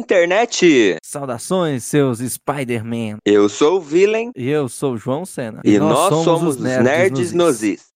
internet! Saudações, seus Spider-Man. Eu sou o Villain. E eu sou o João Senna. E, e nós, nós, somos, somos os Nerds, nerds nos Is.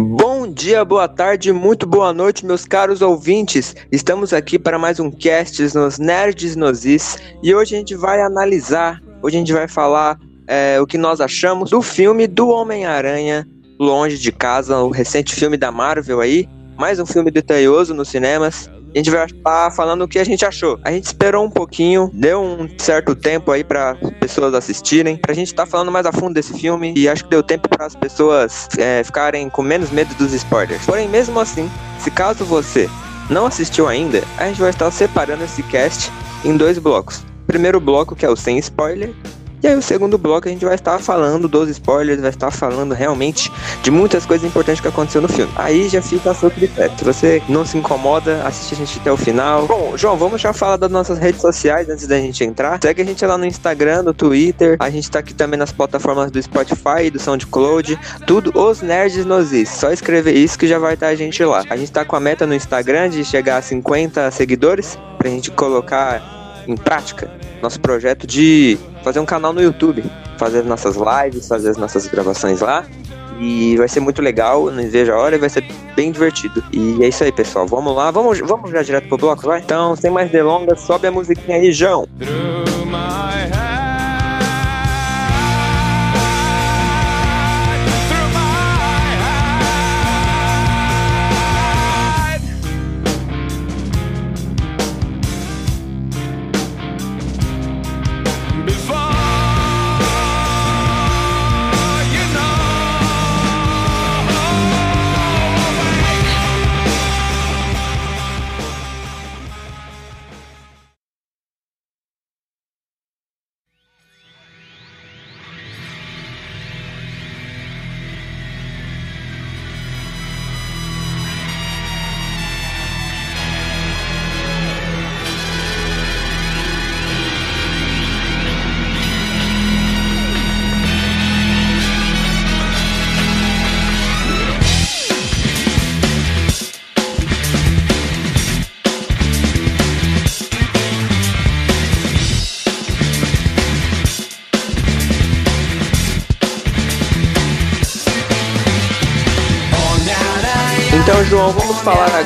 Bom dia, boa tarde, muito boa noite, meus caros ouvintes. Estamos aqui para mais um cast nos Nerds Nozis e hoje a gente vai analisar, hoje a gente vai falar é, o que nós achamos do filme do Homem-Aranha Longe de Casa, o recente filme da Marvel aí. Mais um filme detalhoso nos cinemas. A gente vai estar falando o que a gente achou. A gente esperou um pouquinho, deu um certo tempo aí para pessoas assistirem, pra gente estar tá falando mais a fundo desse filme e acho que deu tempo para as pessoas é, ficarem com menos medo dos spoilers. Porém, mesmo assim, se caso você não assistiu ainda, a gente vai estar separando esse cast em dois blocos. Primeiro bloco que é o sem spoiler e aí o segundo bloco a gente vai estar falando dos spoilers, vai estar falando realmente de muitas coisas importantes que aconteceu no filme. Aí já fica a seu critério. Se você não se incomoda, assiste a gente até o final. Bom, João, vamos já falar das nossas redes sociais antes da gente entrar. Segue a gente lá no Instagram, no Twitter. A gente tá aqui também nas plataformas do Spotify do SoundCloud. Tudo os nerds nos is. Só escrever isso que já vai estar a gente lá. A gente tá com a meta no Instagram de chegar a 50 seguidores pra gente colocar em prática nosso projeto de fazer um canal no YouTube, fazer nossas lives, fazer as nossas gravações lá. E vai ser muito legal, não vejo a hora e vai ser bem divertido. E é isso aí, pessoal. Vamos lá, vamos, vamos já direto pro bloco, vai? Então, sem mais delongas, sobe a musiquinha aí, João. Então,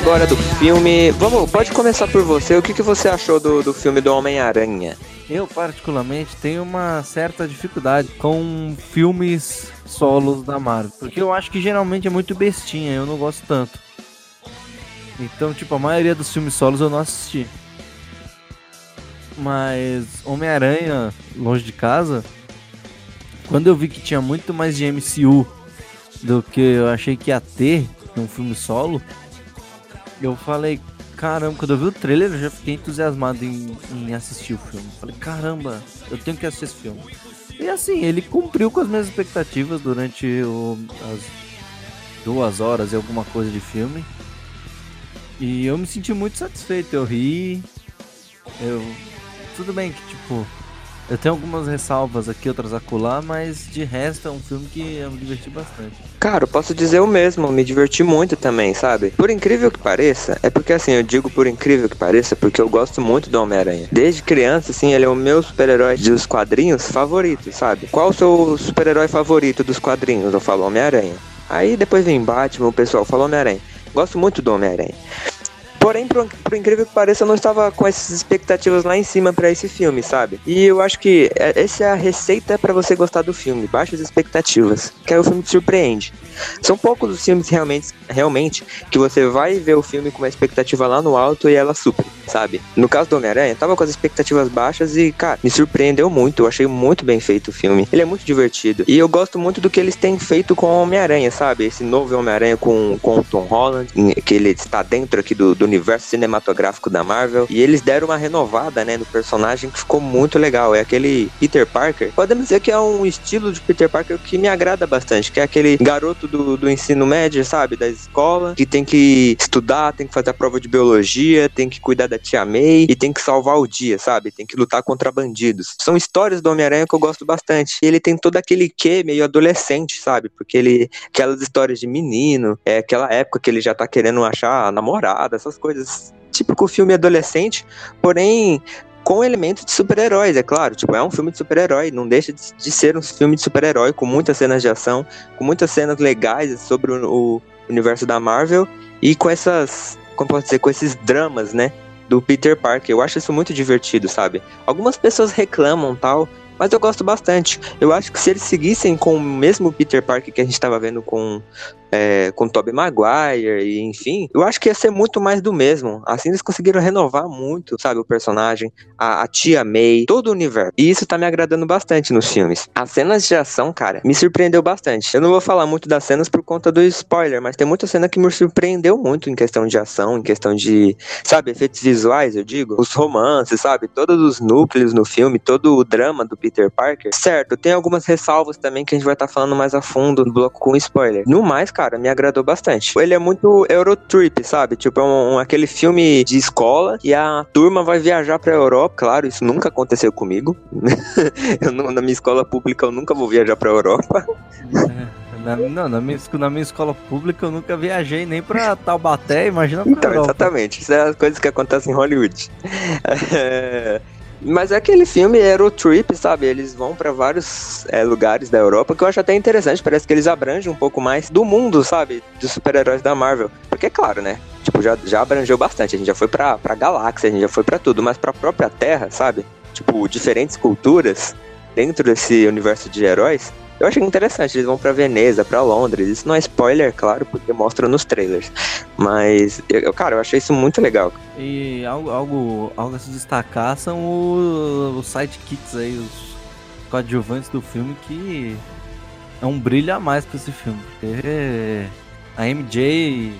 agora do filme. Vamos, pode começar por você. O que, que você achou do, do filme do Homem-Aranha? Eu, particularmente, tenho uma certa dificuldade com filmes solos da Marvel. Porque eu acho que geralmente é muito bestinha, eu não gosto tanto. Então, tipo, a maioria dos filmes solos eu não assisti. Mas Homem-Aranha, longe de casa, quando eu vi que tinha muito mais de MCU do que eu achei que ia ter, num filme solo, eu falei, caramba, quando eu vi o trailer eu já fiquei entusiasmado em, em assistir o filme. Falei, caramba, eu tenho que assistir esse filme. E assim, ele cumpriu com as minhas expectativas durante o, as duas horas e alguma coisa de filme. E eu me senti muito satisfeito, eu ri. Eu. Tudo bem que, tipo, eu tenho algumas ressalvas aqui, outras acolá, mas de resto é um filme que eu me diverti bastante. Cara, eu posso dizer o mesmo, me diverti muito também, sabe? Por incrível que pareça, é porque assim, eu digo por incrível que pareça, porque eu gosto muito do Homem-Aranha. Desde criança, assim, ele é o meu super-herói dos quadrinhos favorito, sabe? Qual o seu super-herói favorito dos quadrinhos? Eu falo Homem-Aranha. Aí depois vem Batman, o pessoal fala Homem-Aranha. Gosto muito do Homem-Aranha. Porém, por, por, incrível que pareça, eu não estava com essas expectativas lá em cima para esse filme, sabe? E eu acho que é, essa é a receita para você gostar do filme, baixas expectativas, que aí o filme te surpreende. São poucos os filmes realmente, realmente que você vai ver o filme com uma expectativa lá no alto e ela supre, sabe? No caso do Homem-Aranha, tava com as expectativas baixas e, cara, me surpreendeu muito. Eu achei muito bem feito o filme. Ele é muito divertido. E eu gosto muito do que eles têm feito com o Homem-Aranha, sabe? Esse novo Homem-Aranha com, com o Tom Holland, que ele está dentro aqui do, do universo cinematográfico da Marvel. E eles deram uma renovada, né, no personagem que ficou muito legal. É aquele Peter Parker. Podemos dizer que é um estilo de Peter Parker que me agrada bastante, que é aquele garoto do, do ensino médio, sabe, da escola, que tem que estudar, tem que fazer a prova de biologia, tem que cuidar da tia May e tem que salvar o dia, sabe? Tem que lutar contra bandidos. São histórias do Homem-Aranha que eu gosto bastante. E ele tem todo aquele quê meio adolescente, sabe? Porque ele aquelas histórias de menino, é aquela época que ele já tá querendo achar a namorada, essas coisas típico filme adolescente, porém com elementos de super-heróis, é claro. Tipo, é um filme de super-herói, não deixa de, de, ser um filme de super-herói, com muitas cenas de ação, com muitas cenas legais sobre o, o, universo da Marvel e com essas, como pode dizer, com esses dramas, né? Do Peter Parker. Eu acho isso muito divertido, sabe? Algumas pessoas reclamam tal, mas eu gosto bastante. Eu acho que se eles seguissem com o mesmo Peter Parker que a gente estava vendo com é, com Tobey Maguire e enfim, eu acho que ia ser muito mais do mesmo. Assim eles conseguiram renovar muito, sabe, o personagem, a, a tia May, todo o universo. E isso tá me agradando bastante nos filmes. As cenas de ação, cara, me surpreendeu bastante. Eu não vou falar muito das cenas por conta do spoiler, mas tem muita cena que me surpreendeu muito em questão de ação, em questão de, sabe, efeitos visuais, eu digo, os romances, sabe, todos os núcleos no filme, todo o drama do Peter Parker. Certo, tem algumas ressalvas também que a gente vai estar tá falando mais a fundo no bloco com spoiler. No mais, cara, cara, me agradou bastante. Ele é muito Eurotrip, sabe? Tipo, é um, um, aquele filme de escola e a turma vai viajar pra Europa. Claro, isso nunca aconteceu comigo. eu, na minha escola pública eu nunca vou viajar pra Europa. Na, não, na minha, na minha escola pública eu nunca viajei nem pra Taubaté, imagina pra Então, Europa. exatamente. Isso é as coisas que acontecem em Hollywood. É, mas é aquele filme Eurotrip, sabe? Eles vão para vários é, lugares da Europa que eu acho até interessante. Parece que eles abrangem um pouco mais do mundo, sabe? Dos super-heróis da Marvel. Porque, claro, né? Tipo, já, já abrangeu bastante. A gente já foi pra, pra galáxia, a gente já foi para tudo. Mas pra própria Terra, sabe? Tipo, diferentes culturas dentro desse universo de heróis. Eu achei interessante, eles vão para Veneza, para Londres. Isso não é spoiler, claro, porque mostra nos trailers. Mas, eu, cara, eu achei isso muito legal. E algo, algo, algo a se destacar são os, sidekicks aí, os coadjuvantes do filme que é um brilho a mais pra esse filme. Porque a MJ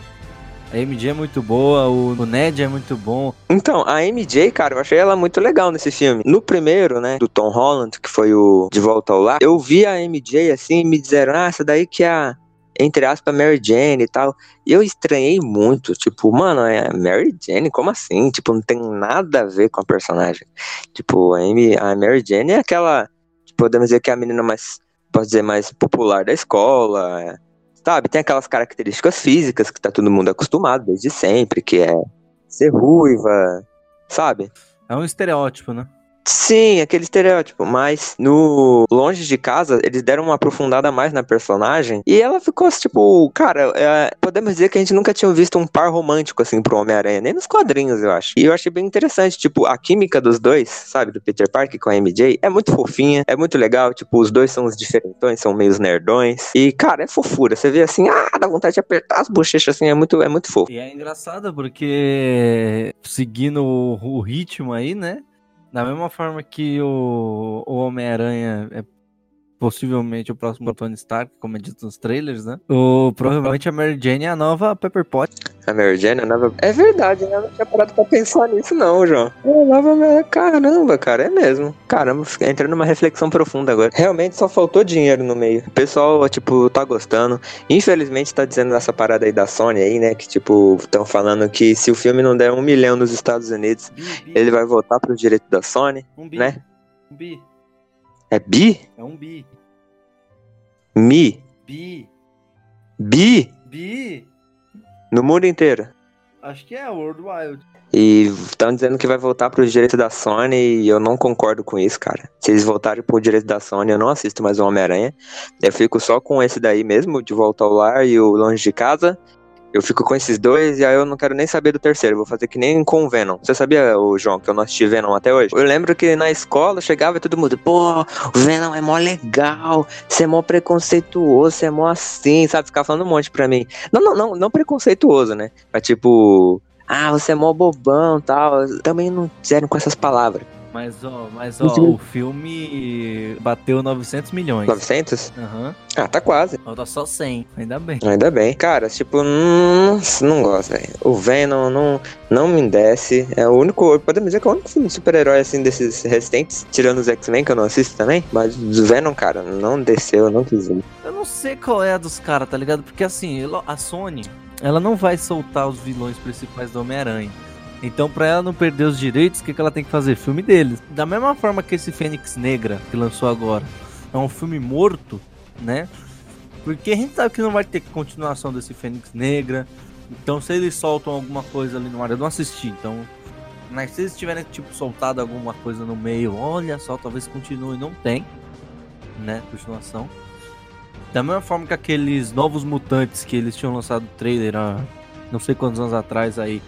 a MJ é muito boa, o Ned é muito bom. Então, a MJ, cara, eu achei ela muito legal nesse filme. No primeiro, né, do Tom Holland, que foi o De Volta ao Lar, eu vi a MJ assim e me disseram, ah, essa daí que é a entre aspas, Mary Jane e tal. E eu estranhei muito, tipo, mano, é Mary Jane, como assim? Tipo, não tem nada a ver com a personagem. Tipo, a, Amy, a Mary Jane é aquela, tipo, podemos dizer que é a menina mais, posso dizer, mais popular da escola, Sabe, tem aquelas características físicas que tá todo mundo acostumado desde sempre, que é ser ruiva, sabe? É um estereótipo, né? Sim, aquele estereótipo, mas no Longe de Casa, eles deram uma aprofundada mais na personagem e ela ficou tipo, cara, é, podemos dizer que a gente nunca tinha visto um par romântico assim pro Homem-Aranha, nem nos quadrinhos, eu acho. E eu achei bem interessante, tipo, a química dos dois, sabe, do Peter Parker com a MJ, é muito fofinha, é muito legal, tipo, os dois são os diferentões, são meio nerdões. E, cara, é fofura, você vê assim, ah, dá vontade de apertar as bochechas assim, é muito, é muito fofo. E é engraçado porque seguindo o ritmo aí, né? Da mesma forma que o, o Homem-Aranha é possivelmente o próximo Tony Stark, como é dito nos trailers, né? O, provavelmente a Mary Jane é a nova Pepper Potts. A Mary Jane é a nova... É verdade, né? eu não tinha parado pra pensar nisso não, João. É, nova... Caramba, cara, é mesmo. Caramba, entrando numa reflexão profunda agora. Realmente só faltou dinheiro no meio. O pessoal, tipo, tá gostando. Infelizmente tá dizendo essa parada aí da Sony aí, né? Que, tipo, estão falando que se o filme não der um milhão nos Estados Unidos, ele vai voltar pro direito da Sony, um né? Um bi. É bi? É um bi. Mi? Bi. Bi? Bi. No mundo inteiro? Acho que é Worldwide. E estão dizendo que vai voltar pro direito da Sony e eu não concordo com isso, cara. Se eles voltarem pro direito da Sony, eu não assisto mais o Homem-Aranha. Eu fico só com esse daí mesmo, de volta ao lar e o longe de casa. Eu fico com esses dois e aí eu não quero nem saber do terceiro. Vou fazer que nem com o Venom. Você sabia, o João, que eu não assisti Venom até hoje? Eu lembro que na escola chegava todo mundo, pô, o Venom é mó legal, você é mó preconceituoso, você é mó assim, sabe? Ficar falando um monte pra mim. Não, não, não, não preconceituoso, né? Mas tipo, ah, você é mó bobão tal. Também não disseram com essas palavras. Mas, ó, mas, ó, o filme bateu 900 milhões. 900? Aham. Ah, tá quase. Falta só 100, ainda bem. Ainda bem. Cara, tipo, hum, não gosto, velho. O Venom não, não me desce. É o único, podemos dizer que é o único filme super-herói, assim, desses recentes, tirando os X-Men, que eu não assisto também. Mas o Venom, cara, não desceu, não quis ver. Eu não sei qual é a dos caras, tá ligado? Porque assim, a Sony, ela não vai soltar os vilões principais do Homem-Aranha. Então, pra ela não perder os direitos, o que, que ela tem que fazer? Filme deles. Da mesma forma que esse Fênix Negra, que lançou agora, é um filme morto, né? Porque a gente sabe que não vai ter continuação desse Fênix Negra. Então, se eles soltam alguma coisa ali no ar, eu não assisti, então. Mas se eles tiverem, tipo, soltado alguma coisa no meio, olha só, talvez continue. Não tem, né? Continuação. Da mesma forma que aqueles novos mutantes que eles tinham lançado trailer há não sei quantos anos atrás aí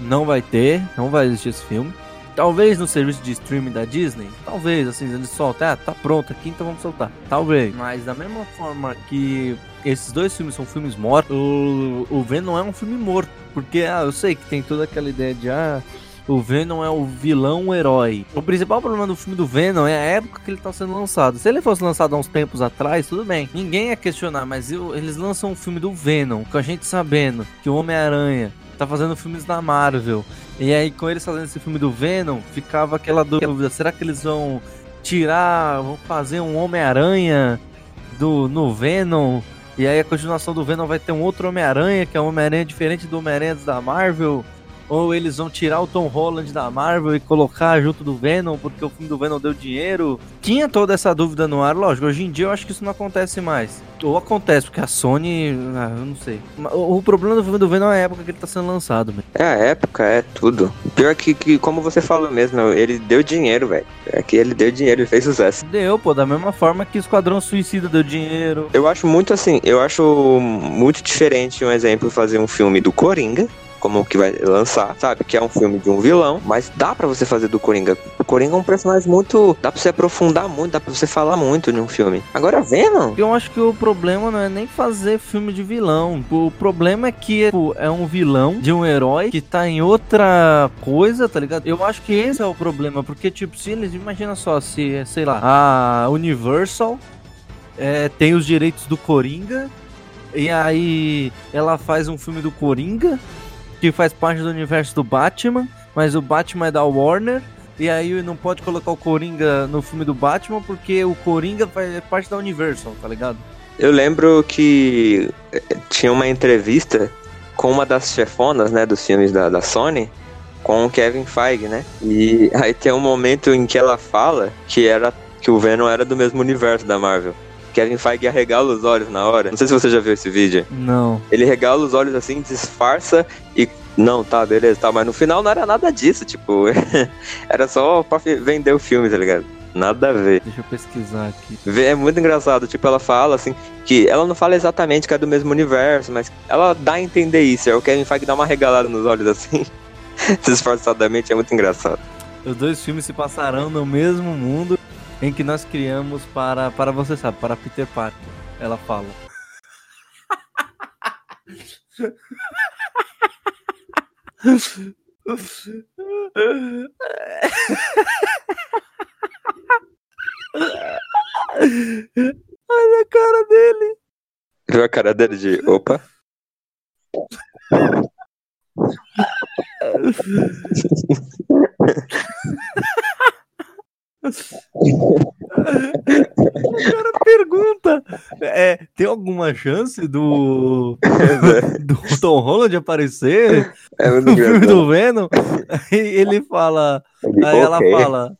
não vai ter, não vai existir esse filme. Talvez no serviço de streaming da Disney, talvez, assim, eles soltam, ah, tá pronto aqui, então vamos soltar. Talvez. Mas da mesma forma que esses dois filmes são filmes mortos, o, o Venom é um filme morto. Porque, ah, eu sei que tem toda aquela ideia de, ah, o Venom é o vilão o herói. O principal problema do filme do Venom é a época que ele tá sendo lançado. Se ele fosse lançado há uns tempos atrás, tudo bem. Ninguém ia questionar, mas eu, eles lançam um filme do Venom, com a gente sabendo que o Homem-Aranha tá fazendo filmes da Marvel. E aí, com eles fazendo esse filme do Venom, ficava aquela dúvida: será que eles vão tirar, vão fazer um Homem-Aranha do no Venom? E aí a continuação do Venom vai ter um outro Homem-Aranha, que é um Homem-Aranha diferente do Homem-Aranha da Marvel ou eles vão tirar o Tom Holland da Marvel e colocar junto do Venom, porque o filme do Venom deu dinheiro. Tinha toda essa dúvida no ar, lógico, hoje em dia eu acho que isso não acontece mais. Ou acontece, porque a Sony, ah, eu não sei. O, problema do filme do Venom é a época que ele tá sendo lançado, velho. É a época, é tudo. Pior que, que como você falou mesmo, ele deu dinheiro, velho. É que ele deu dinheiro, ele fez sucesso. Deu, pô, da mesma forma que Esquadrão Suicida deu dinheiro. Eu acho muito assim, eu acho muito diferente um exemplo fazer um filme do Coringa como que vai lançar, sabe? Que é um filme de um vilão, mas dá para você fazer do Coringa. O Coringa é um personagem muito. dá pra você aprofundar muito, dá pra você falar muito em um filme. Agora, Venom. Eu acho que o problema não é nem fazer filme de vilão. O problema é que tipo, é um vilão de um herói que tá em outra coisa, tá ligado? Eu acho que esse é o problema, porque, tipo, se eles. Imagina só, se, sei lá, a Universal é, tem os direitos do Coringa. E aí ela faz um filme do Coringa que faz parte do universo do Batman, mas o Batman é da Warner. E aí não pode colocar o Coringa no filme do Batman porque o Coringa faz parte da Universal, tá ligado? Eu lembro que eh, tinha uma entrevista com uma das chefonas, né, dos filmes da, da Sony, com o Kevin Feige, né? E aí tem um momento em que ela fala que era que o Venom era do mesmo universo da Marvel. Kevin Feige arregala os olhos na hora. Não sei se você já viu esse vídeo. Não. Ele regala os olhos assim, disfarça e. Não, tá, beleza, tá. Mas no final não era nada disso, tipo. era só pra vender o filme, tá ligado? Nada a ver. Deixa eu pesquisar aqui. É muito engraçado, tipo, ela fala assim, que ela não fala exatamente que é do mesmo universo, mas ela dá a entender isso. É o Kevin Feige dá uma regalada nos olhos assim, disfarçadamente, é muito engraçado. Os dois filmes se passarão no mesmo mundo em que nós criamos para, para você sabe, para Peter Parker. Ela fala. Olha a cara dele. Viu a cara dele de opa? o cara pergunta: é, tem alguma chance do, do Tom Holland aparecer é no filme do Venom? Aí ele fala. Aí ela fala.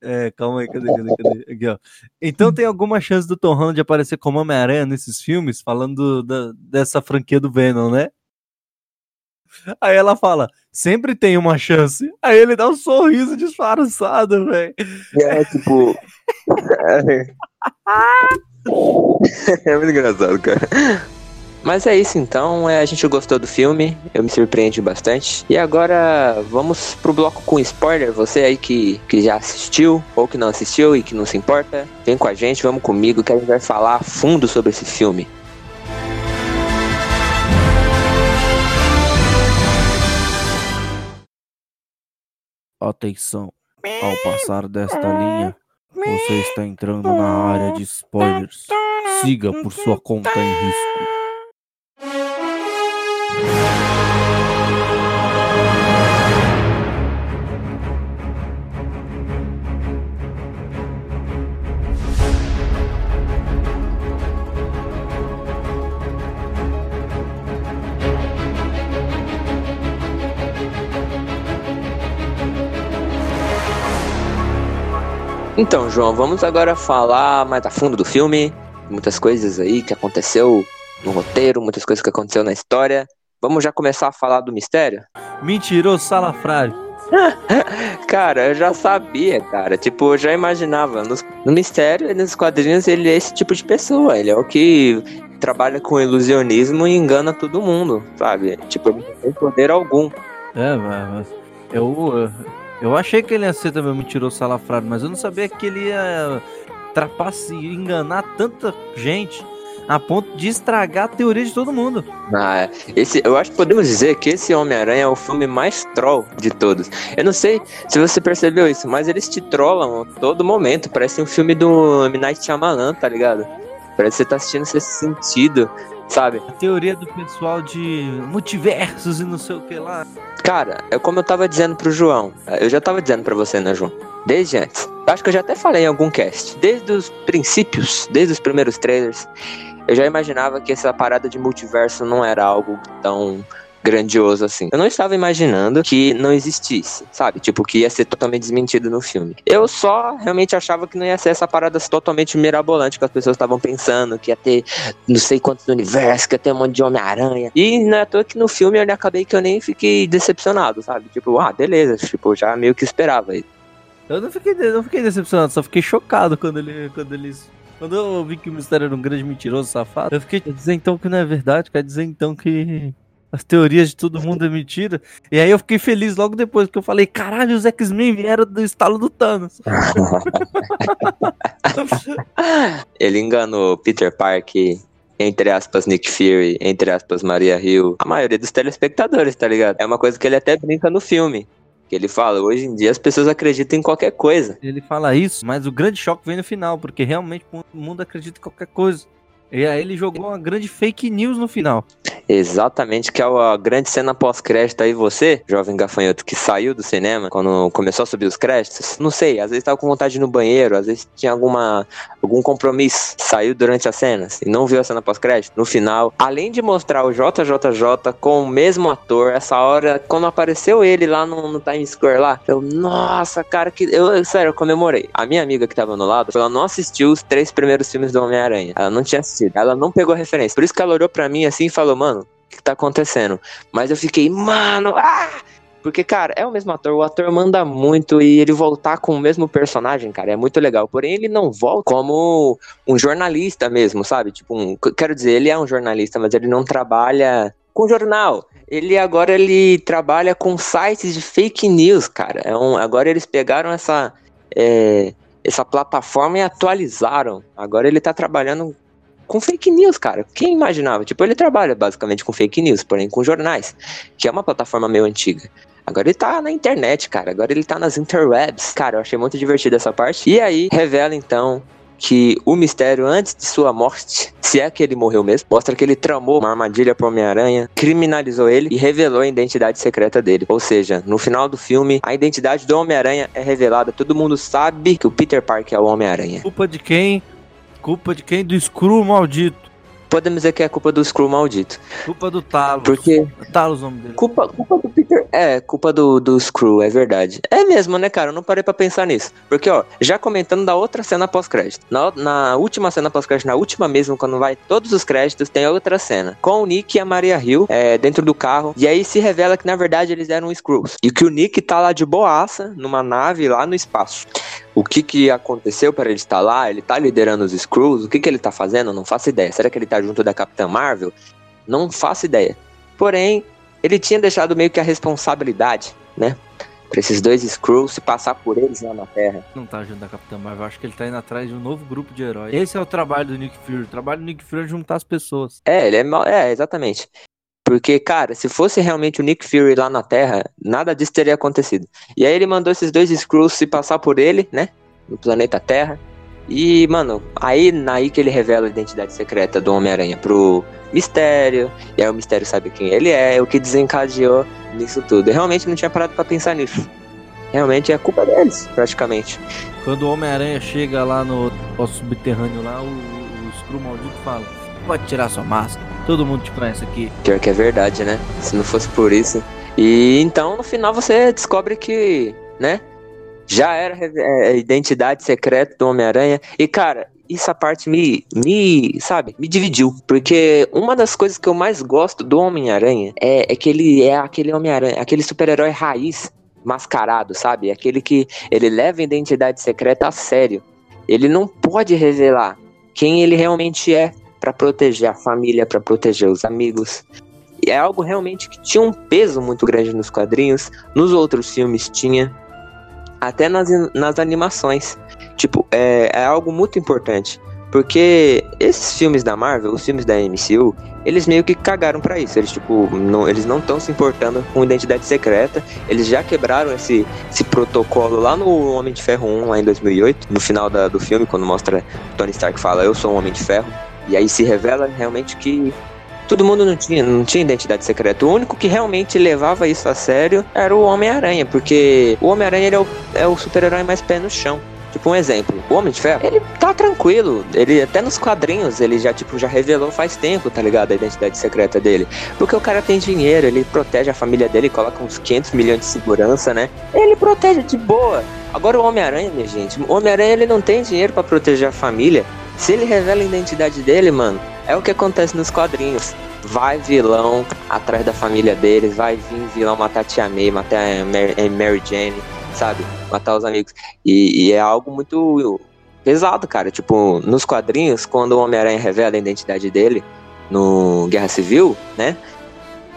É, calma aí, cadê, cadê, cadê? Aqui, ó. Então tem alguma chance do Tom Holland aparecer como Homem-Aranha nesses filmes, falando da, dessa franquia do Venom, né? Aí ela fala, sempre tem uma chance. Aí ele dá um sorriso disfarçado, velho. É, tipo. é muito engraçado, cara. Mas é isso então, é, a gente gostou do filme, eu me surpreendi bastante. E agora vamos pro bloco com spoiler. Você aí que, que já assistiu ou que não assistiu e que não se importa, vem com a gente, vamos comigo que a gente vai falar a fundo sobre esse filme. Atenção. Ao passar desta linha, você está entrando na área de spoilers. Siga por sua conta em risco. Então, João, vamos agora falar mais a fundo do filme. Muitas coisas aí que aconteceu no roteiro, muitas coisas que aconteceu na história. Vamos já começar a falar do mistério? Mentiroso salafrário. cara, eu já sabia, cara. Tipo, eu já imaginava. No, no mistério, nos quadrinhos, ele é esse tipo de pessoa. Ele é o que trabalha com ilusionismo e engana todo mundo, sabe? Tipo, ele não tem poder algum. É, mas eu, eu achei que ele ia ser também mentiroso salafrário, mas eu não sabia que ele ia trapacear enganar tanta gente a ponto de estragar a teoria de todo mundo. Ah, esse, eu acho que podemos dizer que esse Homem-Aranha é o filme mais troll de todos. Eu não sei se você percebeu isso, mas eles te trollam a todo momento. Parece um filme do M. Night Shyamalan, tá ligado? Parece que você tá assistindo esse sentido, sabe? A teoria do pessoal de multiversos e não sei o que lá. Cara, é como eu tava dizendo pro João. Eu já tava dizendo pra você, né, João? Desde antes. Acho que eu já até falei em algum cast. Desde os princípios, desde os primeiros trailers, eu já imaginava que essa parada de multiverso não era algo tão grandioso assim. Eu não estava imaginando que não existisse, sabe? Tipo, que ia ser totalmente desmentido no filme. Eu só realmente achava que não ia ser essa parada totalmente mirabolante que as pessoas estavam pensando, que ia ter não sei quantos universos, que ia ter um monte de Homem-Aranha. E não é à toa que no filme eu acabei que eu nem fiquei decepcionado, sabe? Tipo, ah, beleza, tipo, já meio que esperava. Eu não fiquei, não fiquei decepcionado, só fiquei chocado quando, ele, quando eles quando eu vi que o mistério era um grande mentiroso, safado, eu fiquei quer dizer então que não é verdade, quer dizer então que as teorias de todo mundo é mentira. E aí eu fiquei feliz logo depois que eu falei, caralho, os X-Men vieram do estalo do Thanos. Ele enganou Peter Parker, entre aspas, Nick Fury, entre aspas, Maria Hill, a maioria dos telespectadores, tá ligado? É uma coisa que ele até brinca no filme. Que ele fala, hoje em dia as pessoas acreditam em qualquer coisa. Ele fala isso, mas o grande choque vem no final, porque realmente o mundo acredita em qualquer coisa. E aí ele jogou uma grande fake news no final. Exatamente, que é a grande cena pós-crédito aí, você, jovem gafanhoto, que saiu do cinema quando começou a subir os créditos. Não sei, às vezes tava com vontade no banheiro, às vezes tinha alguma, algum compromisso, saiu durante as cenas e não viu a cena pós-crédito. No final, além de mostrar o JJJ com o mesmo ator, essa hora, quando apareceu ele lá no, no Times Square lá, eu, nossa, cara, que. Eu, sério, eu comemorei. A minha amiga que tava no lado, ela não assistiu os três primeiros filmes do Homem-Aranha. Ela não tinha assistido. Ela não pegou a referência. Por isso que ela olhou pra mim assim e falou, mano, o que tá acontecendo? Mas eu fiquei, mano, ah! Porque, cara, é o mesmo ator, o ator manda muito e ele voltar com o mesmo personagem, cara, é muito legal. Porém, ele não volta como um jornalista mesmo, sabe? Tipo, um, quero dizer, ele é um jornalista, mas ele não trabalha com jornal. Ele agora ele trabalha com sites de fake news, cara. É um, agora eles pegaram essa é, essa plataforma e atualizaram. Agora ele tá trabalhando com fake news, cara. Quem imaginava? Tipo, ele trabalha basicamente com fake news, porém com jornais, que é uma plataforma meio antiga. Agora ele tá na internet, cara. Agora ele tá nas interwebs. Cara, eu achei muito divertido essa parte. E aí, revela então que o mistério, antes de sua morte, se é que ele morreu mesmo, mostra que ele tramou uma armadilha pro Homem-Aranha, criminalizou ele e revelou a identidade secreta dele. Ou seja, no final do filme, a identidade do Homem-Aranha é revelada. Todo mundo sabe que o Peter Parker é o Homem-Aranha. Culpa de quem? Culpa de quem? Do Screw maldito. Podemos dizer que é culpa do Screw maldito. Culpa do Talos. Porque. Talos, o nome dele. Culpa, culpa do Peter. É, culpa do, do Screw, é verdade. É mesmo, né, cara? Eu não parei pra pensar nisso. Porque, ó, já comentando da outra cena pós-crédito. Na, na última cena pós-crédito, na última mesmo, quando vai todos os créditos, tem outra cena. Com o Nick e a Maria Hill é, dentro do carro. E aí se revela que, na verdade, eles eram Screws. E que o Nick tá lá de boaça, numa nave lá no espaço o que que aconteceu para ele estar lá, ele tá liderando os Skrulls, o que que ele tá fazendo, não faço ideia. Será que ele tá junto da Capitã Marvel? Não faço ideia. Porém, ele tinha deixado meio que a responsabilidade, né? Pra esses dois Skrulls se passar por eles lá na Terra. Não tá junto da Capitã Marvel, acho que ele tá indo atrás de um novo grupo de heróis. Esse é o trabalho do Nick Fury. O trabalho do Nick Fury é juntar as pessoas. É, ele é, é exatamente. Porque, cara, se fosse realmente o Nick Fury lá na Terra, nada disso teria acontecido. E aí ele mandou esses dois Skrulls se passar por ele, né? No planeta Terra. E, mano, aí, aí que ele revela a identidade secreta do Homem-Aranha pro Mistério. E aí o Mistério sabe quem ele é, o que desencadeou nisso tudo. Eu realmente não tinha parado para pensar nisso. Realmente é culpa deles, praticamente. Quando o Homem-Aranha chega lá no, no subterrâneo lá, o, o Skrull maldito fala: Pode tirar sua máscara, todo mundo te conhece aqui. Pior que é verdade, né? Se não fosse por isso. E então no final você descobre que, né? Já era é, a identidade secreta do Homem-Aranha. E, cara, essa parte me, me, sabe, me dividiu. Porque uma das coisas que eu mais gosto do Homem-Aranha é, é que ele é aquele Homem-Aranha, aquele super-herói raiz mascarado, sabe? Aquele que ele leva a identidade secreta a sério. Ele não pode revelar quem ele realmente é para proteger a família, para proteger os amigos. E é algo realmente que tinha um peso muito grande nos quadrinhos, nos outros filmes tinha até nas, nas animações. Tipo, é, é algo muito importante. Porque esses filmes da Marvel, os filmes da MCU, eles meio que cagaram para isso. Eles, tipo, não, eles não estão se importando com identidade secreta. Eles já quebraram esse, esse protocolo lá no Homem de Ferro 1, lá em 2008, no final da, do filme, quando mostra Tony Stark fala, eu sou um Homem de Ferro. E aí se revela realmente que todo mundo não tinha, não tinha identidade secreta. O único que realmente levava isso a sério era o Homem-Aranha, porque o Homem-Aranha é o, é o super-herói mais pé no chão. Tipo, um exemplo, o Homem de Ferro, ele tá tranquilo. Ele, até nos quadrinhos, ele já, tipo, já revelou faz tempo, tá ligado? A identidade secreta dele. Porque o cara tem dinheiro, ele protege a família dele, coloca uns 500 milhões de segurança, né? Ele protege de boa. Agora o Homem-Aranha, minha gente, o Homem-Aranha, ele não tem dinheiro para proteger a família. Se ele revela a identidade dele, mano, é o que acontece nos quadrinhos vai vilão atrás da família deles, vai vir vilão matar a Tia May, matar a Mary, Mary Jane, sabe? Matar os amigos. E, e, é algo muito pesado, cara. Tipo, nos quadrinhos, quando o Homem-Aranha revela a identidade dele no Guerra Civil, né?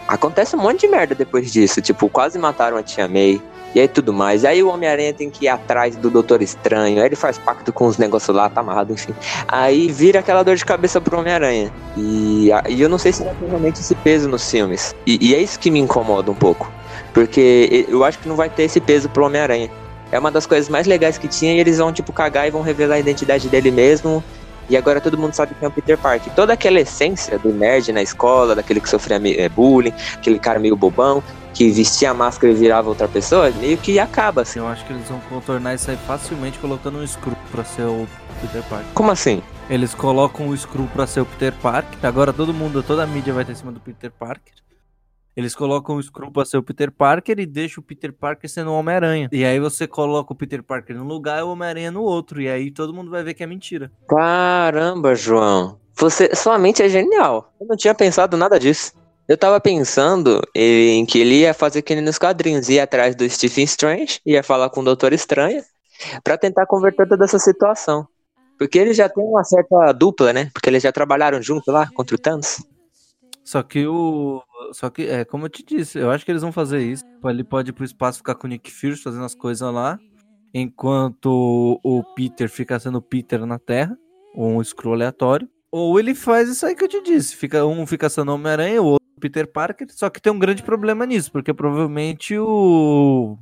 Acontece um monte de merda depois disso. Tipo, quase mataram a Tia May. E aí tudo mais. Aí o Homem-Aranha tem que ir atrás do Doutor Estranho. Aí ele faz pacto com os negócios lá, tá amarrado, enfim. Aí vira aquela dor de cabeça pro Homem-Aranha. E, e eu não sei se vai ter realmente esse peso nos filmes. E, e é isso que me incomoda um pouco. Porque eu acho que não vai ter esse peso pro Homem-Aranha. É uma das coisas mais legais que tinha e eles vão, tipo, cagar e vão revelar a identidade dele mesmo. E agora todo mundo sabe que é o Peter Parker. Toda aquela essência do nerd na escola, daquele que sofria é, bullying, aquele cara meio bobão, que vestia a máscara e virava outra pessoa, meio que acaba, assim. Eu acho que eles vão contornar isso aí facilmente colocando um Screw pra ser o Peter Parker. Como assim? Eles colocam o Screw pra ser o Peter Parker, agora todo mundo, toda a mídia vai ter em cima do Peter Parker. Eles colocam o Screw pra ser o Peter Parker e deixam o Peter Parker sendo o Homem-Aranha. E aí você coloca o Peter Parker num lugar e o Homem-Aranha no outro. E aí todo mundo vai ver que é mentira. Caramba, João. Você, sua mente é genial. Eu não tinha pensado nada disso. Eu tava pensando em que ele ia fazer que nos quadrinhos, ia atrás do Stephen Strange, ia falar com o Doutor Estranho, para tentar converter toda essa situação. Porque eles já têm uma certa dupla, né? Porque eles já trabalharam junto lá contra o Thanos. Só que o. Só que, é, como eu te disse, eu acho que eles vão fazer isso. Ele pode ir pro espaço ficar com o Nick Fury fazendo as coisas lá. Enquanto o Peter fica sendo Peter na Terra. Ou um scroll aleatório. Ou ele faz isso aí que eu te disse. Fica, um fica sendo Homem-Aranha, o outro Peter Parker, só que tem um grande problema nisso, porque provavelmente o.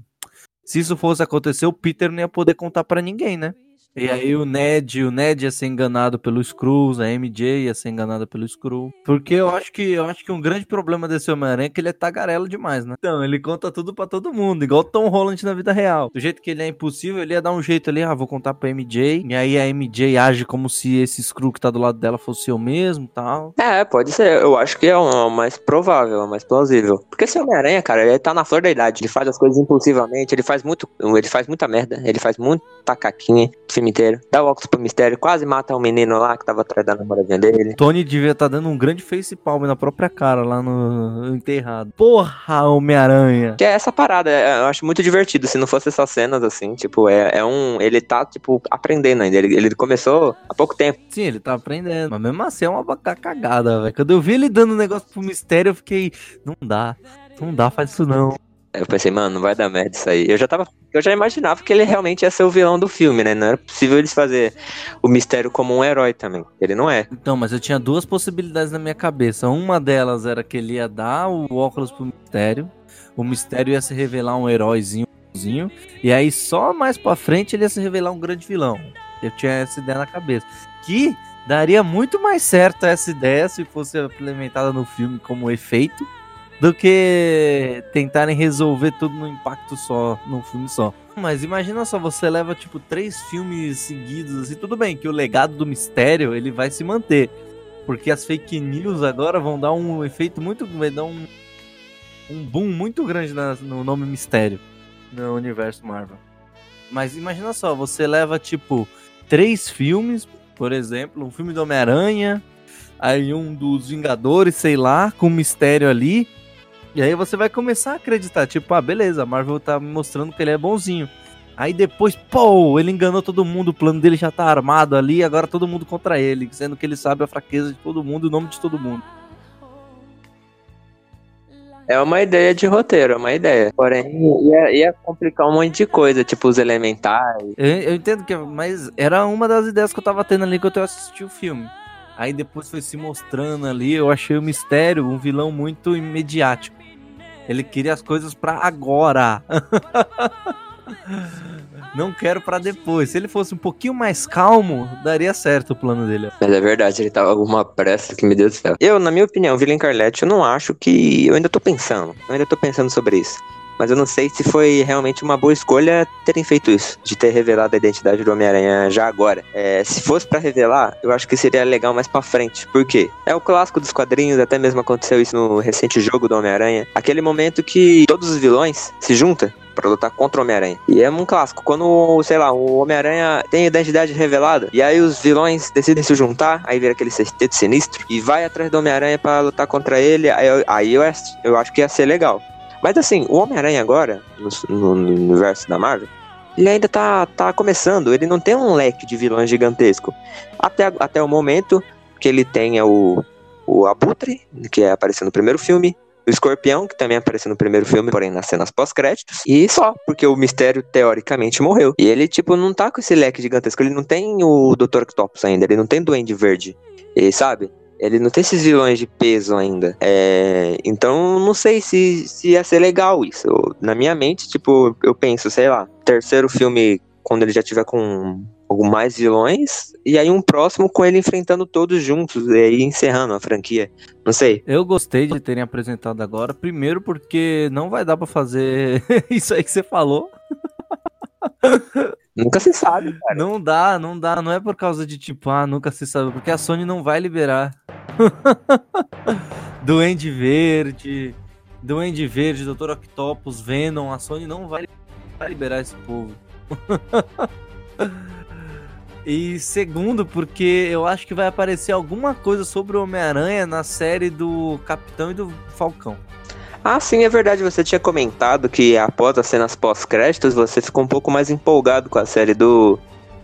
Se isso fosse acontecer, o Peter não ia poder contar para ninguém, né? E aí o Ned, o Ned ia ser enganado pelo Skrulls, a MJ ia ser enganada pelo Skrull. Porque eu acho que eu acho que um grande problema desse Homem-Aranha é que ele é tagarelo demais, né? Então, ele conta tudo para todo mundo, igual Tom Holland na vida real. Do jeito que ele é impossível, ele ia dar um jeito ali, ah, vou contar pra MJ. E aí a MJ age como se esse Skrull que tá do lado dela fosse eu mesmo tal. É, pode ser. Eu acho que é o mais provável, o mais plausível. Porque esse Homem-Aranha, cara, ele tá na flor da idade. Ele faz as coisas impulsivamente, ele faz muito. Ele faz muita merda, ele faz muita caquinha inteiro. Dá o óculos pro mistério, quase mata o um menino lá que tava atrás da namoradinha dele. Tony devia estar tá dando um grande face palm na própria cara lá no enterrado. Porra, Homem-Aranha. Que é essa parada, é, eu acho muito divertido. Se não fosse essas cenas assim, tipo, é, é um. Ele tá, tipo, aprendendo ainda. Ele, ele começou há pouco tempo. Sim, ele tá aprendendo. Mas mesmo assim é uma cagada, velho. Quando eu vi ele dando um negócio pro mistério, eu fiquei. Não dá. Não dá, faz isso não. Eu pensei, mano, não vai dar merda isso aí. Eu já tava eu já imaginava que ele realmente ia ser o vilão do filme, né? Não era possível eles fazer o mistério como um herói também. Ele não é. Então, mas eu tinha duas possibilidades na minha cabeça. Uma delas era que ele ia dar o óculos pro mistério. O mistério ia se revelar um heróizinho. E aí, só mais pra frente, ele ia se revelar um grande vilão. Eu tinha essa ideia na cabeça. Que daria muito mais certo essa ideia se fosse implementada no filme como efeito do que tentarem resolver tudo no impacto só, num filme só. Mas imagina só, você leva tipo três filmes seguidos, e tudo bem que o legado do mistério ele vai se manter, porque as fake news agora vão dar um efeito muito, vai dar um, um boom muito grande na, no nome mistério no universo Marvel. Mas imagina só, você leva tipo três filmes, por exemplo, um filme do Homem-Aranha, aí um dos Vingadores, sei lá, com mistério ali. E aí você vai começar a acreditar, tipo, ah, beleza, a Marvel tá mostrando que ele é bonzinho. Aí depois, pô, ele enganou todo mundo, o plano dele já tá armado ali, agora todo mundo contra ele, sendo que ele sabe a fraqueza de todo mundo e o nome de todo mundo. É uma ideia de roteiro, é uma ideia. Porém, ia, ia complicar um monte de coisa, tipo os elementais. Eu, eu entendo que, mas era uma das ideias que eu tava tendo ali quando eu assisti o filme. Aí depois foi se mostrando ali, eu achei o mistério um vilão muito imediático. Ele queria as coisas para agora. Não quero para depois. Se ele fosse um pouquinho mais calmo, daria certo o plano dele. Mas é verdade, ele tava com uma pressa que me deu do céu. Eu, na minha opinião, Vila Carlete, eu não acho que. Eu ainda tô pensando. Eu ainda tô pensando sobre isso. Mas eu não sei se foi realmente uma boa escolha terem feito isso, de ter revelado a identidade do Homem-Aranha já agora. É, se fosse para revelar, eu acho que seria legal mais para frente. Por quê? É o clássico dos quadrinhos, até mesmo aconteceu isso no recente jogo do Homem-Aranha. Aquele momento que todos os vilões se juntam para lutar contra o Homem-Aranha. E é um clássico. Quando, sei lá, o Homem-Aranha tem a identidade revelada, e aí os vilões decidem se juntar, aí vira aquele sexteto sinistro, e vai atrás do Homem-Aranha para lutar contra ele, aí, aí eu, eu acho que ia ser legal. Mas assim, o Homem-Aranha agora, no, no, universo da Marvel, ele ainda tá, tá começando, ele não tem um leque de vilões gigantesco. Até, até o momento que ele tenha o, o Abutre, que é apareceu no primeiro filme, o Escorpião, que também apareceu no primeiro filme, porém nas cenas pós-créditos, e só, porque o Mistério teoricamente morreu. E ele, tipo, não tá com esse leque gigantesco, ele não tem o Dr. Octopus ainda, ele não tem Duende Verde, e sabe? Ele não tem esses vilões de peso ainda. É, então, não sei se, se ia ser legal isso. na minha mente, tipo, eu penso, sei lá, terceiro filme, quando ele já tiver com mais vilões, e aí um próximo com ele enfrentando todos juntos, e aí encerrando a franquia. Não sei. Eu gostei de terem apresentado agora, primeiro porque não vai dar para fazer isso aí que você falou. Nunca se sabe, cara. Não dá, não dá. Não é por causa de tipo, ah, nunca se sabe. Porque a Sony não vai liberar. Duende Verde, Duende Verde, Dr. Octopus, Venom. A Sony não vai liberar esse povo. e segundo, porque eu acho que vai aparecer alguma coisa sobre o Homem-Aranha na série do Capitão e do Falcão. Ah, sim, é verdade. Você tinha comentado que após as cenas pós-créditos você ficou um pouco mais empolgado com a série do,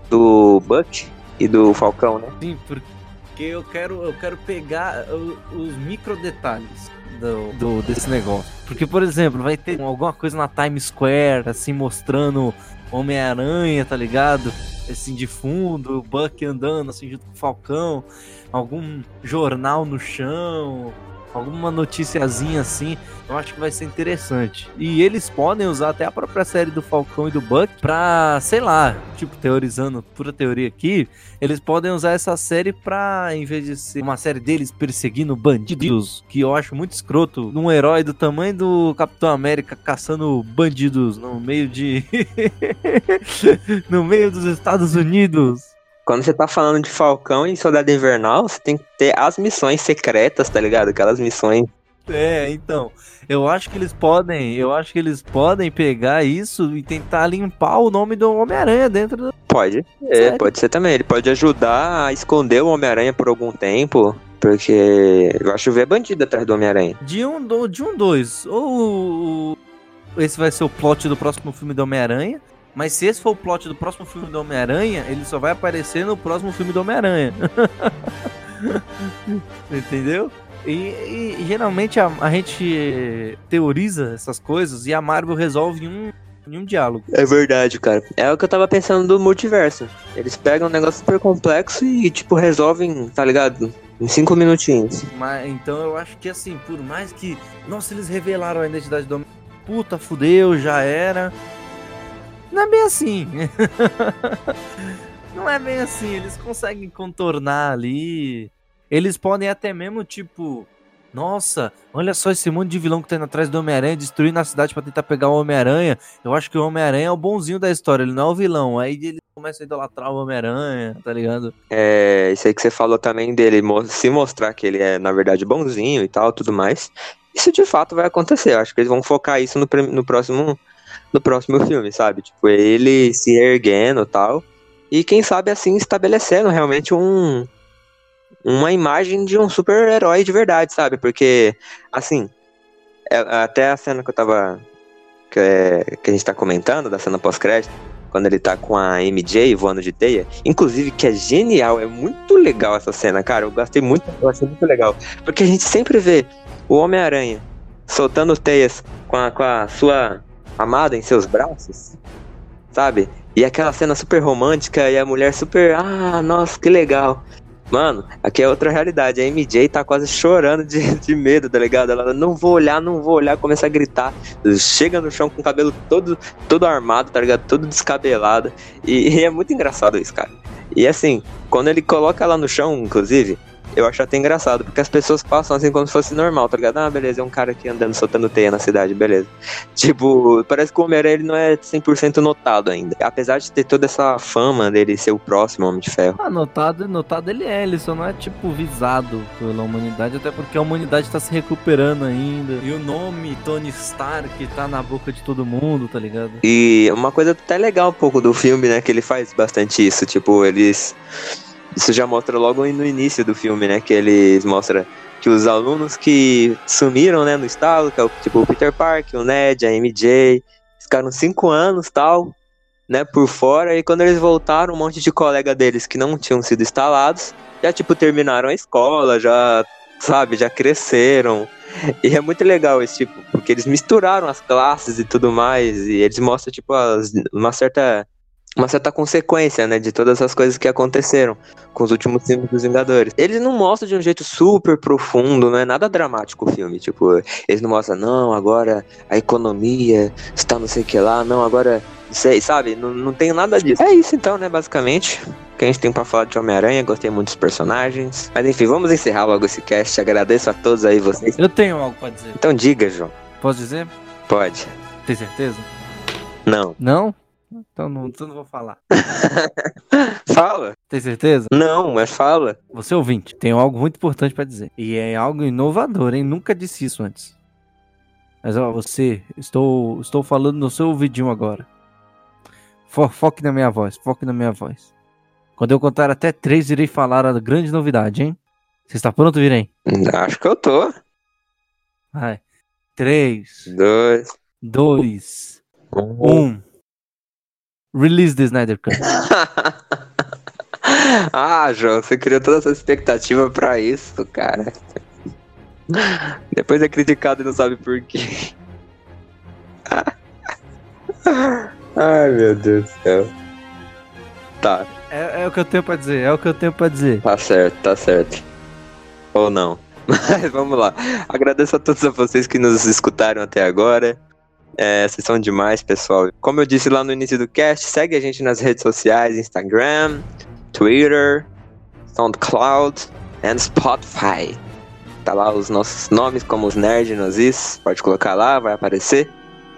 do Buck e do Falcão, né? Sim, porque eu quero, eu quero pegar os micro detalhes do, do, desse negócio. Porque, por exemplo, vai ter alguma coisa na Times Square, assim, mostrando Homem-Aranha, tá ligado? Assim, de fundo, o Buck andando, assim, junto com o Falcão. Algum jornal no chão alguma noticiazinha assim, eu acho que vai ser interessante. E eles podem usar até a própria série do Falcão e do Buck pra, sei lá, tipo, teorizando pura teoria aqui, eles podem usar essa série pra, em vez de ser uma série deles perseguindo bandidos, que eu acho muito escroto, num herói do tamanho do Capitão América caçando bandidos no meio de. no meio dos Estados Unidos. Quando você tá falando de Falcão e Soldado Invernal, você tem que ter as missões secretas, tá ligado? Aquelas missões. É, então. Eu acho que eles podem. Eu acho que eles podem pegar isso e tentar limpar o nome do Homem-Aranha dentro do. Pode. É, pode ser também. Ele pode ajudar a esconder o Homem-Aranha por algum tempo. Porque vai chover bandido atrás do Homem-Aranha. De um, de um dois. Ou esse vai ser o plot do próximo filme do Homem-Aranha. Mas se esse for o plot do próximo filme do Homem-Aranha, ele só vai aparecer no próximo filme do Homem-Aranha. Entendeu? E, e, geralmente a, a, gente teoriza essas coisas e a Marvel resolve em um, nenhum diálogo. É verdade, cara. É o que eu tava pensando do multiverso. Eles pegam um negócio super complexo e, tipo, resolvem, tá ligado? Em cinco minutinhos. Mas, então eu acho que assim, por mais que. Nossa, eles revelaram a identidade do homem. Puta, fudeu, já era. Não é bem assim. Não é bem assim. Eles conseguem contornar ali. Eles podem até mesmo, tipo. Nossa, olha só esse monte de vilão que tá indo atrás do Homem-Aranha, destruindo a cidade para tentar pegar o Homem-Aranha. Eu acho que o Homem-Aranha é o bonzinho da história, ele não é o vilão. Aí ele começa a idolatrar o Homem-Aranha, tá ligado? É, isso aí que você falou também dele se mostrar que ele é, na verdade, bonzinho e tal, tudo mais. Isso de fato vai acontecer. Eu acho que eles vão focar isso no, no próximo no próximo filme, sabe? Tipo, ele se erguendo e tal. E quem sabe assim estabelecendo realmente um, uma imagem de um super-herói de verdade, sabe? Porque, assim, é, até a cena que eu tava. Que, é, que a gente tá comentando, da cena pós-crédito, quando ele tá com a MJ voando de teia, inclusive que é genial, é muito legal essa cena, cara. Eu gostei muito, eu achei muito legal. Porque a gente sempre vê o Homem-Aranha soltando teias com a, com a sua amada em seus braços, sabe? E aquela cena super romântica e a mulher super, ah, nossa, que legal. Mano, aqui é outra realidade. A MJ tá quase chorando de, de medo, tá ligado? Ela não vou olhar, não vou olhar, começa a gritar. Chega no chão com o cabelo todo, todo armado, tá ligado? Todo descabelado. E, e é muito engraçado isso, cara. E assim, quando ele coloca ela no chão, inclusive, eu acho até engraçado, porque as pessoas passam assim como se fosse normal, tá ligado? Ah, beleza, é um cara aqui andando, soltando teia na cidade, beleza. Tipo, parece que o Homem-Aranha ele não é 100% notado ainda. Apesar de ter toda essa fama dele ser o próximo Homem de Ferro. Ah, notado, notado ele é, ele só não é, tipo, visado pela humanidade, até porque a humanidade tá se recuperando ainda. E o nome Tony Stark tá na boca de todo mundo, tá ligado? E uma coisa até legal um pouco do filme, né, que ele faz bastante isso, tipo, eles isso já mostra logo no início do filme, né? Que eles mostram que os alunos que sumiram, né, no estado, que é o, tipo o Peter Parker, o Ned, a MJ, ficaram cinco anos tal, né, por fora, e quando eles voltaram, um monte de colega deles que não tinham sido instalados, já, tipo, terminaram a escola, já, sabe, já cresceram. E é muito legal esse tipo, porque eles misturaram as classes e tudo mais, e eles mostram, tipo, as, uma certa uma certa consequência, né, de todas as coisas que aconteceram com os últimos filmes dos Vingadores. Eles não mostram de um jeito super profundo, não é nada dramático o filme, tipo, eles não mostram, não, agora a economia está não sei o que lá, não, agora, sei, sabe, não, não tem nada disso. É isso então, né, basicamente, que a gente tem pra falar de Homem-Aranha, gostei muito dos personagens, mas enfim, vamos encerrar logo esse cast, agradeço a todos aí vocês. Eu tenho algo pra dizer. Então diga, João. Posso dizer? Pode. Tem certeza? Não. Não? Então não, então não vou falar. fala. Tem certeza? Não, mas fala. Você ouvinte, tenho algo muito importante para dizer. E é algo inovador, hein? Nunca disse isso antes. Mas ó, você, estou, estou falando no seu ouvidinho agora. Fo foque na minha voz, foque na minha voz. Quando eu contar até três, irei falar a grande novidade, hein? Você está pronto, Virem? Acho que eu tô. Vai. Três. Dois. Dois. Um. um. Release the Snyder Cut. ah, João, você criou toda essa expectativa pra isso, cara. Depois é criticado e não sabe por quê. Ai, meu Deus do céu. Tá. É, é, o que eu tenho pra dizer, é o que eu tenho pra dizer. Tá certo, tá certo. Ou não. Mas vamos lá. Agradeço a todos vocês que nos escutaram até agora. É, vocês são demais, pessoal. Como eu disse lá no início do cast, segue a gente nas redes sociais: Instagram, Twitter, SoundCloud e Spotify. Tá lá os nossos nomes, como os Nerd Nozis. Pode colocar lá, vai aparecer.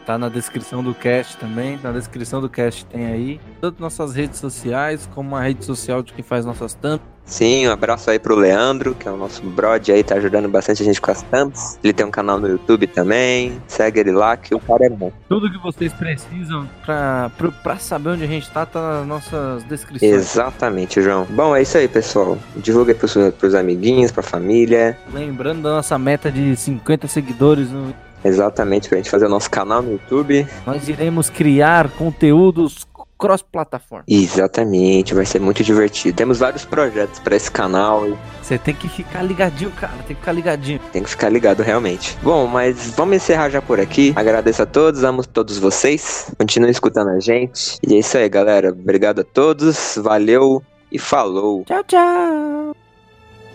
Tá na descrição do cast também. Na descrição do cast tem aí tanto nossas redes sociais, como a rede social de quem faz nossas tampas Sim, um abraço aí pro Leandro, que é o nosso brod aí, tá ajudando bastante a gente com as tampas. Ele tem um canal no YouTube também. Segue ele lá, que o cara é bom. Tudo que vocês precisam pra, pra, pra saber onde a gente tá, tá nas nossas descrições. Exatamente, João. Bom, é isso aí, pessoal. Divulga aí pros, pros amiguinhos, pra família. Lembrando da nossa meta de 50 seguidores no Exatamente, pra gente fazer o nosso canal no YouTube. Nós iremos criar conteúdos cross-plataforma. Exatamente, vai ser muito divertido. Temos vários projetos para esse canal Você tem que ficar ligadinho, cara. Tem que ficar ligadinho. tem que ficar ligado realmente. Bom, mas vamos encerrar já por aqui. Agradeço a todos, amo todos vocês. Continuem escutando a gente. E é isso aí, galera. Obrigado a todos. Valeu e falou. Tchau, tchau.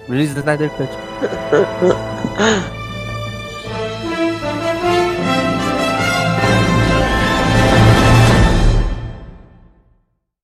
Release the Snyder Cut.